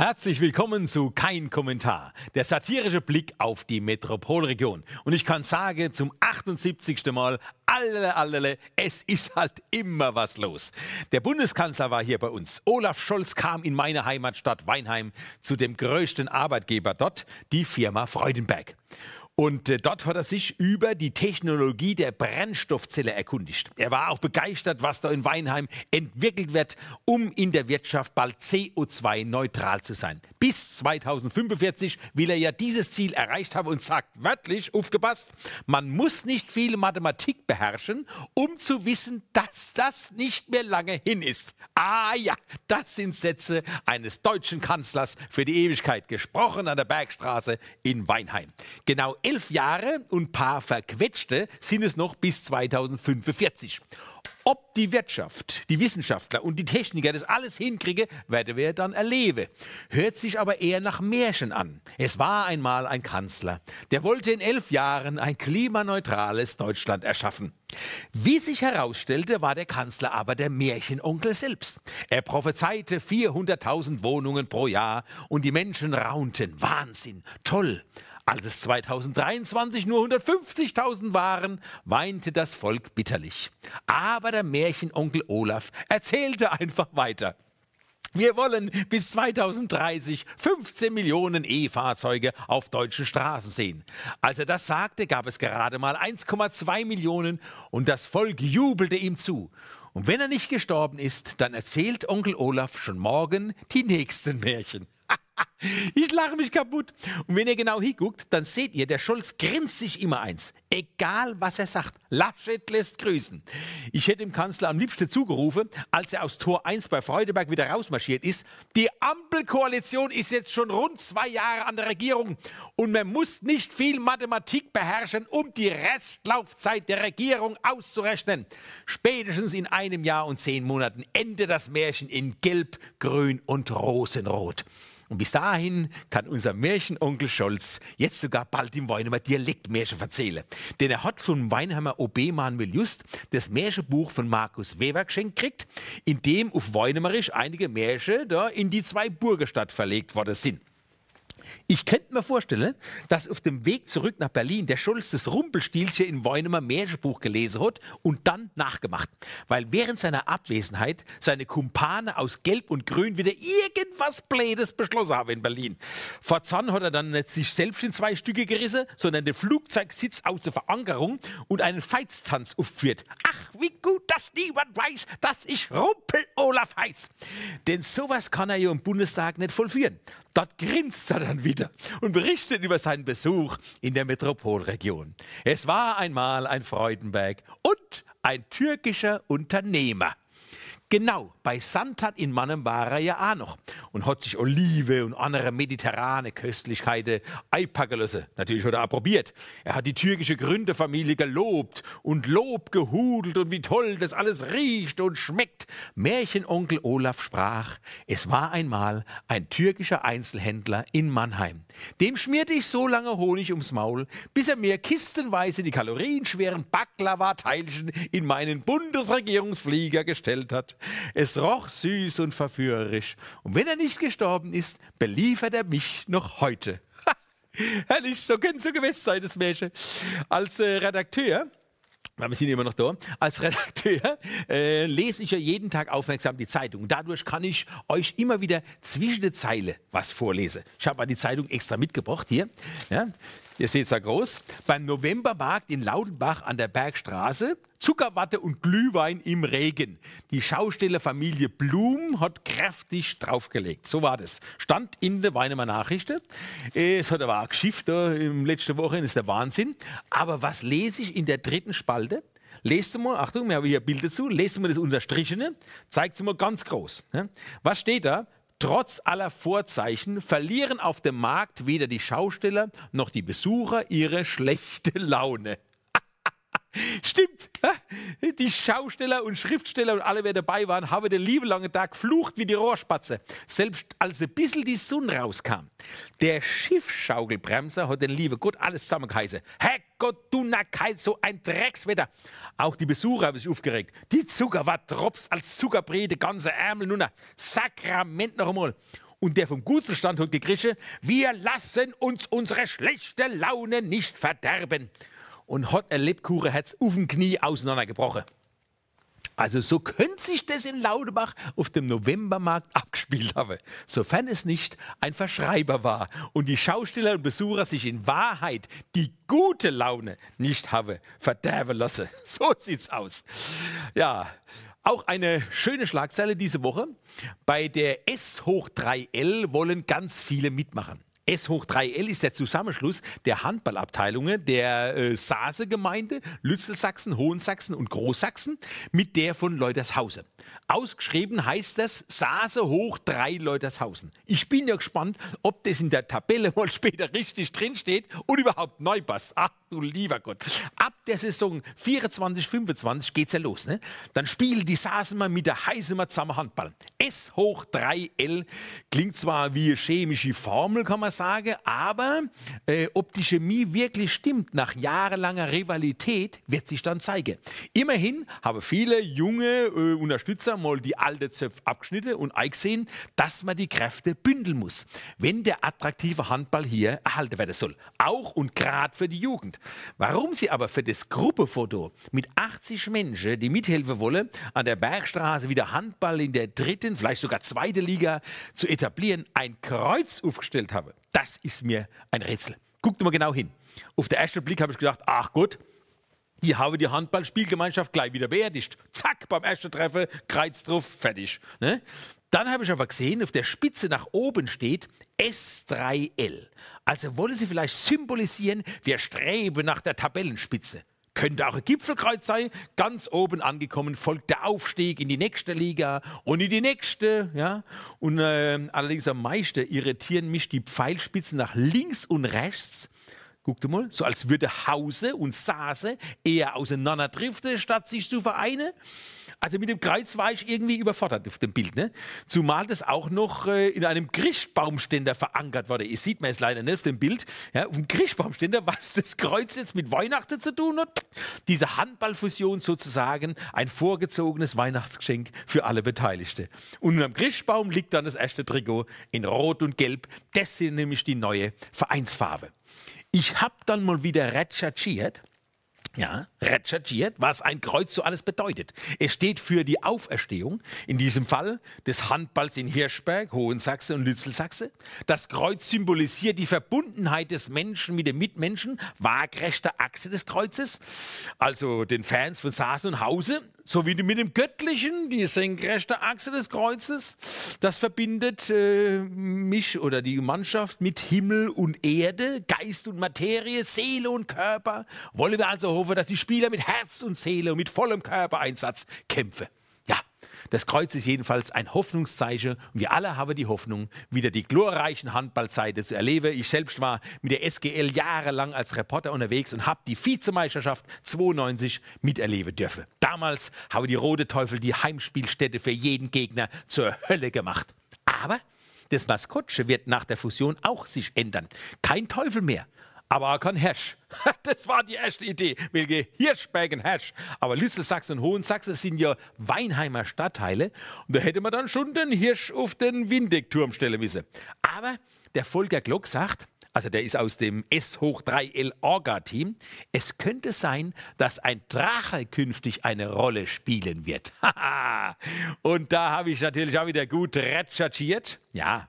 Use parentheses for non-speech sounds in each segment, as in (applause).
Herzlich willkommen zu Kein Kommentar, der satirische Blick auf die Metropolregion. Und ich kann sagen, zum 78. Mal, alle, alle, es ist halt immer was los. Der Bundeskanzler war hier bei uns. Olaf Scholz kam in meine Heimatstadt Weinheim zu dem größten Arbeitgeber dort, die Firma Freudenberg. Und äh, dort hat er sich über die Technologie der Brennstoffzelle erkundigt. Er war auch begeistert, was da in Weinheim entwickelt wird, um in der Wirtschaft bald CO2-neutral zu sein. Bis 2045 will er ja dieses Ziel erreicht haben und sagt wörtlich, aufgepasst, man muss nicht viel Mathematik beherrschen, um zu wissen, dass das nicht mehr lange hin ist. Ah ja, das sind Sätze eines deutschen Kanzlers für die Ewigkeit, gesprochen an der Bergstraße in Weinheim. Genau elf Jahre und paar verquetschte sind es noch bis 2045. Ob die Wirtschaft, die Wissenschaftler und die Techniker das alles hinkriegen, werden wir dann erleben. Hört sich aber eher nach Märchen an. Es war einmal ein Kanzler, der wollte in elf Jahren ein klimaneutrales Deutschland erschaffen. Wie sich herausstellte, war der Kanzler aber der Märchenonkel selbst. Er prophezeite 400.000 Wohnungen pro Jahr und die Menschen raunten. Wahnsinn, toll. Als es 2023 nur 150.000 waren, weinte das Volk bitterlich. Aber der Märchenonkel Olaf erzählte einfach weiter. Wir wollen bis 2030 15 Millionen E-Fahrzeuge auf deutschen Straßen sehen. Als er das sagte, gab es gerade mal 1,2 Millionen und das Volk jubelte ihm zu. Und wenn er nicht gestorben ist, dann erzählt Onkel Olaf schon morgen die nächsten Märchen. Ich lache mich kaputt. Und wenn ihr genau hinguckt, dann seht ihr, der Scholz grinst sich immer eins. Egal, was er sagt. Laschet lässt grüßen. Ich hätte dem Kanzler am liebsten zugerufen, als er aus Tor 1 bei Freudeberg wieder rausmarschiert ist. Die Ampelkoalition ist jetzt schon rund zwei Jahre an der Regierung. Und man muss nicht viel Mathematik beherrschen, um die Restlaufzeit der Regierung auszurechnen. Spätestens in einem Jahr und zehn Monaten endet das Märchen in Gelb, Grün und Rosenrot. Und bis dahin kann unser Märchenonkel Scholz jetzt sogar bald im Weinheimer Dialektmärchen erzählen. Denn er hat vom Weinheimer OB Manuel Just das Märchenbuch von Markus Weber geschenkt gekriegt, in dem auf Weinheimerisch einige Märchen da in die zwei Burgerstadt verlegt worden sind. Ich könnte mir vorstellen, dass auf dem Weg zurück nach Berlin der Scholz das Rumpelstilzchen in Weunemer Märchenbuch gelesen hat und dann nachgemacht. Weil während seiner Abwesenheit seine Kumpane aus Gelb und Grün wieder irgendwas Blödes beschlossen haben in Berlin. Vor Zahn hat er dann nicht sich selbst in zwei Stücke gerissen, sondern den Flugzeugsitz aus der Verankerung und einen Feiztanz aufgeführt. Ach, wie gut, dass niemand weiß, dass ich Rumpel Olaf heiß. Denn sowas kann er ja im Bundestag nicht vollführen. Dort grinst er dann wieder und berichtet über seinen Besuch in der Metropolregion. Es war einmal ein Freudenberg und ein türkischer Unternehmer. Genau, bei Santat in Mannem war er ja auch noch und hat sich Olive und andere mediterrane Köstlichkeiten einpacken lassen. Natürlich hat er auch probiert. Er hat die türkische Gründerfamilie gelobt und Lob gehudelt und wie toll das alles riecht und schmeckt. Märchenonkel Olaf sprach, es war einmal ein türkischer Einzelhändler in Mannheim. Dem schmierte ich so lange Honig ums Maul, bis er mir kistenweise die kalorienschweren Baklava-Teilchen in meinen Bundesregierungsflieger gestellt hat. Es roch süß und verführerisch. Und wenn er nicht gestorben ist, beliefert er mich noch heute. (laughs) Herrlich, so können so gewiss sein, das Märchen. Als äh, Redakteur wir sind immer noch da. Als Redakteur äh, lese ich ja jeden Tag aufmerksam die Zeitung. Dadurch kann ich euch immer wieder zwischen den Zeilen was vorlesen. Ich habe mal die Zeitung extra mitgebracht hier. Ja, ihr seht es ja groß. Beim Novembermarkt in Laudenbach an der Bergstraße Zuckerwatte und Glühwein im Regen. Die Schaustellerfamilie Blum hat kräftig draufgelegt. So war das. Stand in der Weinemer Nachrichten. Es hat aber auch geschifft da im letzten Woche, das ist der Wahnsinn. Aber was lese ich in der dritten Spalte? Lest mal, Achtung, wir haben hier Bilder zu, lest mal das Unterstrichene, zeigt es mal ganz groß. Was steht da? Trotz aller Vorzeichen verlieren auf dem Markt weder die Schausteller noch die Besucher ihre schlechte Laune. (laughs) Stimmt. Die Schausteller und Schriftsteller und alle, wer dabei waren, haben den lieben langen Tag geflucht wie die Rohrspatze. Selbst als ein bisschen die Sonne rauskam. Der Schiffschaukelbremser hat den lieben Gott alles zusammengeheißen. Herrgott, du Nackheit, so ein Dreckswetter. Auch die Besucher haben sich aufgeregt. Die Zucker war Drops als Zuckerbrede, ganze Ärmel, nun Sakrament noch einmal. Und der vom Gutzelstand hat gekrischen, wir lassen uns unsere schlechte Laune nicht verderben. Und hat ein Lebkuchenherz auf dem Knie auseinandergebrochen. Also so könnte sich das in Laudebach auf dem Novembermarkt abgespielt haben, sofern es nicht ein Verschreiber war und die Schausteller und Besucher sich in Wahrheit die gute Laune nicht haben verderben lassen. (laughs) So sieht's aus. Ja, auch eine schöne Schlagzeile diese Woche. Bei der S hoch 3L wollen ganz viele mitmachen. S hoch 3L ist der Zusammenschluss der Handballabteilungen der äh, Saase-Gemeinde, Lützelsachsen, Hohensachsen und Großsachsen mit der von Leutershausen. Ausgeschrieben heißt das Saase hoch 3 Leutershausen. Ich bin ja gespannt, ob das in der Tabelle (laughs) mal später richtig drinsteht und überhaupt neu passt. Ach du lieber Gott. Ab der Saison 24, 25 geht's ja los. Ne? Dann spielen die Sasen mal mit der Heißemer zusammen Handball. S hoch 3L klingt zwar wie eine chemische Formel, kann man sagen, aber äh, ob die Chemie wirklich stimmt nach jahrelanger Rivalität, wird sich dann zeigen. Immerhin haben viele junge äh, Unterstützer mal die alte Zöpfe abgeschnitten und eingesehen, dass man die Kräfte bündeln muss, wenn der attraktive Handball hier erhalten werden soll. Auch und gerade für die Jugend. Warum sie aber für das Gruppefoto mit 80 Menschen, die mithelfen wollen, an der Bergstraße wieder Handball in der dritten, vielleicht sogar zweiten Liga zu etablieren, ein Kreuz aufgestellt haben, das ist mir ein Rätsel. Guckt mal genau hin. Auf den ersten Blick habe ich gedacht, ach Gott, die habe die Handballspielgemeinschaft gleich wieder beerdigt. Zack, beim ersten Treffen, Kreuz drauf, fertig. Ne? Dann habe ich aber gesehen, auf der Spitze nach oben steht S3L. Also wollen sie vielleicht symbolisieren, wir streben nach der Tabellenspitze. Könnte auch ein Gipfelkreuz sein. Ganz oben angekommen folgt der Aufstieg in die nächste Liga und in die nächste. Ja? Und äh, allerdings am meisten irritieren mich die Pfeilspitzen nach links und rechts Guck mal, so als würde Hause und Sase eher auseinanderdriften, statt sich zu vereinen. Also mit dem Kreuz war ich irgendwie überfordert auf dem Bild. Ne? Zumal das auch noch äh, in einem Christbaumständer verankert wurde. Ihr seht mir es leider nicht auf dem Bild. Ja, auf dem Christbaumständer, (laughs) was das Kreuz jetzt mit Weihnachten zu tun hat. Diese Handballfusion sozusagen ein vorgezogenes Weihnachtsgeschenk für alle Beteiligten. Und am Christbaum liegt dann das erste Trikot in Rot und Gelb. Das sind nämlich die neue Vereinsfarbe. Ich habe dann mal wieder recherchiert, ja, recherchiert, was ein Kreuz so alles bedeutet. Es steht für die Auferstehung, in diesem Fall des Handballs in Hirschberg, Hohensachse und Lützelsachse. Das Kreuz symbolisiert die Verbundenheit des Menschen mit dem Mitmenschen, waagrechte Achse des Kreuzes, also den Fans von Saas und Hause, sowie mit dem Göttlichen, die senkrechte Achse des Kreuzes. Das verbindet äh, mich oder die Mannschaft mit Himmel und Erde, Geist und Materie, Seele und Körper. Wollen wir also hoffen, dass die Spieler mit Herz und Seele und mit vollem Körpereinsatz kämpfen. Das Kreuz ist jedenfalls ein Hoffnungszeichen und wir alle haben die Hoffnung, wieder die glorreichen Handballzeiten zu erleben. Ich selbst war mit der SGL jahrelang als Reporter unterwegs und habe die Vizemeisterschaft 92 miterleben dürfen. Damals haben die Rote Teufel die Heimspielstätte für jeden Gegner zur Hölle gemacht. Aber das Maskottchen wird nach der Fusion auch sich ändern. Kein Teufel mehr, aber auch kein Hirsch. (laughs) Das war die erste Idee, welche Hirschbergen Hirsch. Aber Lüsselsachsen und Hohensachsen sind ja Weinheimer Stadtteile und da hätte man dann schon den Hirsch auf den Windeckturm stellen müssen. Aber der Volker Glock sagt, also der ist aus dem S hoch 3L Orga-Team. Es könnte sein, dass ein Drache künftig eine Rolle spielen wird. (laughs) und da habe ich natürlich auch wieder gut recherchiert. Ja,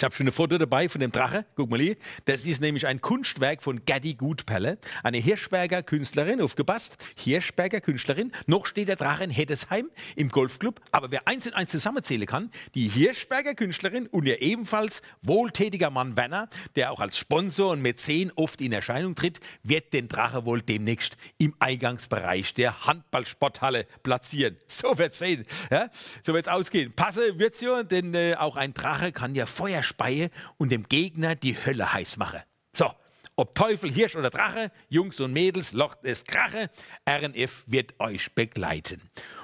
ich habe schon ein Foto dabei von dem Drache. Guck mal hier. Das ist nämlich ein Kunstwerk von Gadi Gutperle, eine Hirschberger Künstlerin, aufgepasst. Hirschberger Künstlerin. Noch steht der Drache in Heddesheim im Golfclub. Aber wer eins und eins zusammenzählen kann, die Hirschberger Künstlerin und ihr ebenfalls wohltätiger Mann Werner, der auch als Sponsor und Mäzen oft in Erscheinung tritt, wird den Drache wohl demnächst im Eingangsbereich der Handballsporthalle platzieren. (laughs) So wird's sehen. Ja? So wird's ausgehen. Passe wird's ja, denn äh, auch ein Drache kann ja Feuer speie und dem Gegner die Hölle heiß mache. So, ob Teufel, Hirsch oder Drache, Jungs und Mädels, locht es Krache, RNF wird euch begleiten.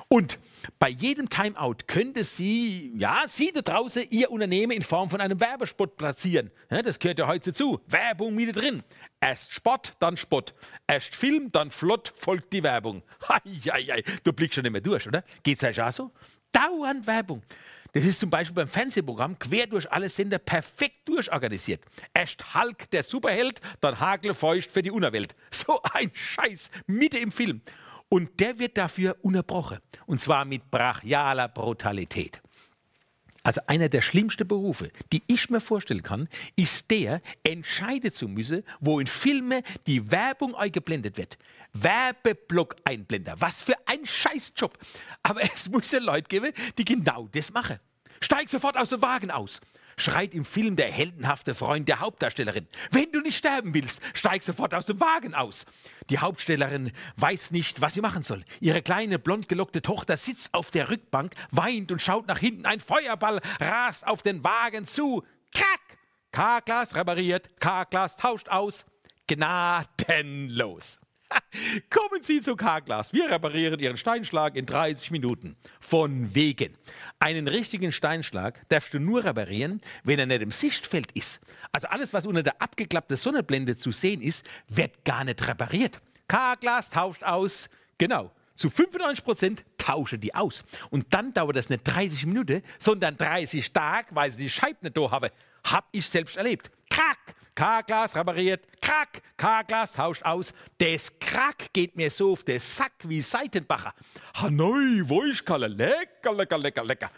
Und bei jedem Timeout könnte Sie, ja, Sie da draußen Ihr Unternehmen in Form von einem Werbespot platzieren. Ja, das gehört ja heute zu. Werbung mit drin. Erst Sport, dann Spott. Erst Film, dann flott folgt die Werbung. (laughs) Hei, hei, hei. Du blickst schon nicht mehr durch, oder? Geht's euch auch so? Dauernd Werbung. Das ist zum Beispiel beim Fernsehprogramm quer durch alle Sender perfekt durchorganisiert. Erst Hulk, der Superheld, dann Hagelfeucht für die Unterwelt. (laughs) So ein Scheiß, Mitte im Film. Und der wird dafür unterbrochen. Und zwar mit brachialer Brutalität. Also einer der schlimmsten Berufe, die ich mir vorstellen kann, ist der, entscheiden zu müssen, wo in Filmen die Werbung eingeblendet wird. Werbeblock-Einblender. Was für ein Scheißjob. Aber (laughs) es muss ja Leute geben, die genau das machen. Steig sofort aus dem Wagen aus schreit im Film der heldenhafte Freund der Hauptdarstellerin. Wenn du nicht sterben willst, steig sofort aus dem Wagen aus. Die Hauptstellerin weiß nicht, was sie machen soll. Ihre kleine blond gelockte Tochter sitzt auf der Rückbank, weint und schaut nach hinten. Ein Feuerball rast auf den Wagen zu. Krack! K-Glas repariert, K-Glas tauscht aus. Gnadenlos. (laughs) Kommen Sie zu K-Glas. Wir reparieren Ihren Steinschlag in 30 Minuten. Von wegen. Einen richtigen Steinschlag darfst du nur reparieren, wenn er nicht im Sichtfeld ist. Also alles, was unter der abgeklappten Sonnenblende zu sehen ist, wird gar nicht repariert. K-Glas tauscht aus. Genau. Zu 95 Prozent tausche die aus. Und dann dauert das nicht 30 Minuten, sondern 30 Tage, weil sie die Scheibe nicht da haben. Hab ich selbst erlebt. Krack! K-Glas repariert, Krack, K-Glas tauscht aus. Das Krack geht mir so auf den Sack wie Seitenbacher. Hanoi, Woischkalle, lecker, lecker, lecker, lecker.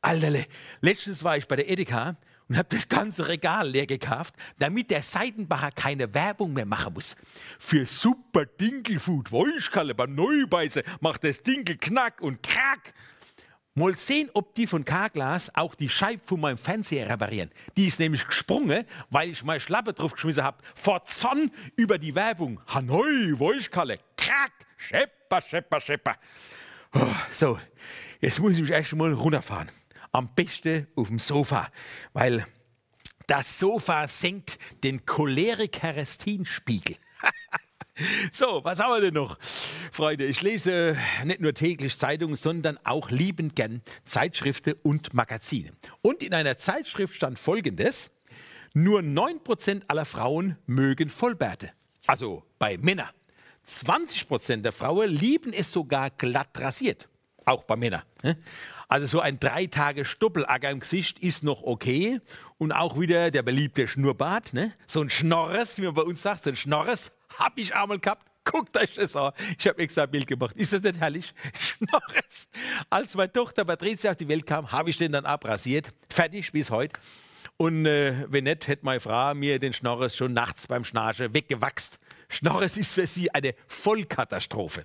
Alterle, letztens war ich bei der Edeka und habe das ganze Regal leer gekauft, damit der Seitenbacher keine Werbung mehr machen muss. Für super Dinkelfood, Woischkalle beim Neubeißen macht das Dinkel knack und krack. Mal sehen, ob die von K-Glas auch die Scheibe von meinem Fernseher reparieren. Die ist nämlich gesprungen, weil ich meine Schlappe drauf geschmissen habe. Vor Zorn über die Werbung. Hanoi, Woischkalle, krack, schepper, schepper, schepper. Oh, so, jetzt muss ich mich erst mal runterfahren. Am besten auf dem Sofa, weil das Sofa senkt den Cholerik-Herestinspiegel. (laughs) So, was haben wir denn noch? Freunde, ich lese nicht nur täglich Zeitungen, sondern auch liebend gern Zeitschriften und Magazine. Und in einer Zeitschrift stand folgendes: Nur 9% aller Frauen mögen Vollbärte. Also bei Männern. 20% der Frauen lieben es sogar glatt rasiert. Auch bei Männern. Also so ein drei Tage Stoppelacker im Gesicht ist noch okay. Und auch wieder der beliebte Schnurrbart. Ne? So ein Schnorres, wie man bei uns sagt, so ein Schnorres hab ich einmal gehabt. Guckt euch das an. Ich habe extra ein Bild gemacht. Ist das nicht herrlich? (laughs) Schnorres. Als meine Tochter Patricia auf die Welt kam, habe ich den dann abrasiert. Fertig bis heute. Und äh, wenn nicht, hätte meine Frau mir den Schnorres schon nachts beim Schnarchen weggewachst. Schnorres ist für sie eine Vollkatastrophe.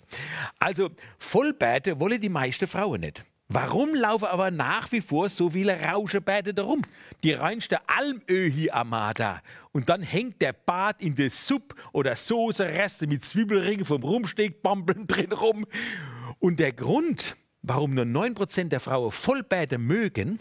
Also Vollbärte wollen die meisten Frauen nicht. Warum laufen aber nach wie vor so viele Rauschebärte darum? Die reinste Almöhi-Armada. Und dann hängt der Bart in der Suppe oder Soße-Reste mit Zwiebelringen vom Rumstegbambeln (laughs) drin rum. Und der Grund, warum nur 9% der Frauen Vollbärte mögen,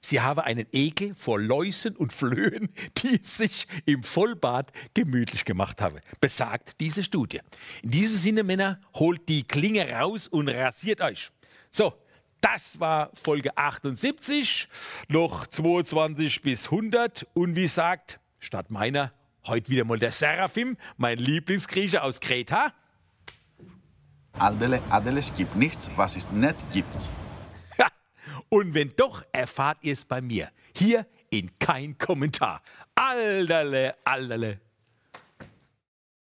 Sie haben einen Ekel vor Läusen und Flöhen, die sich im Vollbad gemütlich gemacht haben, besagt diese Studie. In diesem Sinne, Männer, holt die Klinge raus und rasiert euch. So, das war Folge 78, noch 22 bis 100 und wie sagt, statt meiner, heute wieder mal der Seraphim, mein Lieblingsgrieche aus Kreta. Adele, Adele, es gibt nichts, was es nicht gibt. Ja, und wenn doch, erfahrt ihr es bei mir. Hier in kein Kommentar. Allerle, allerle.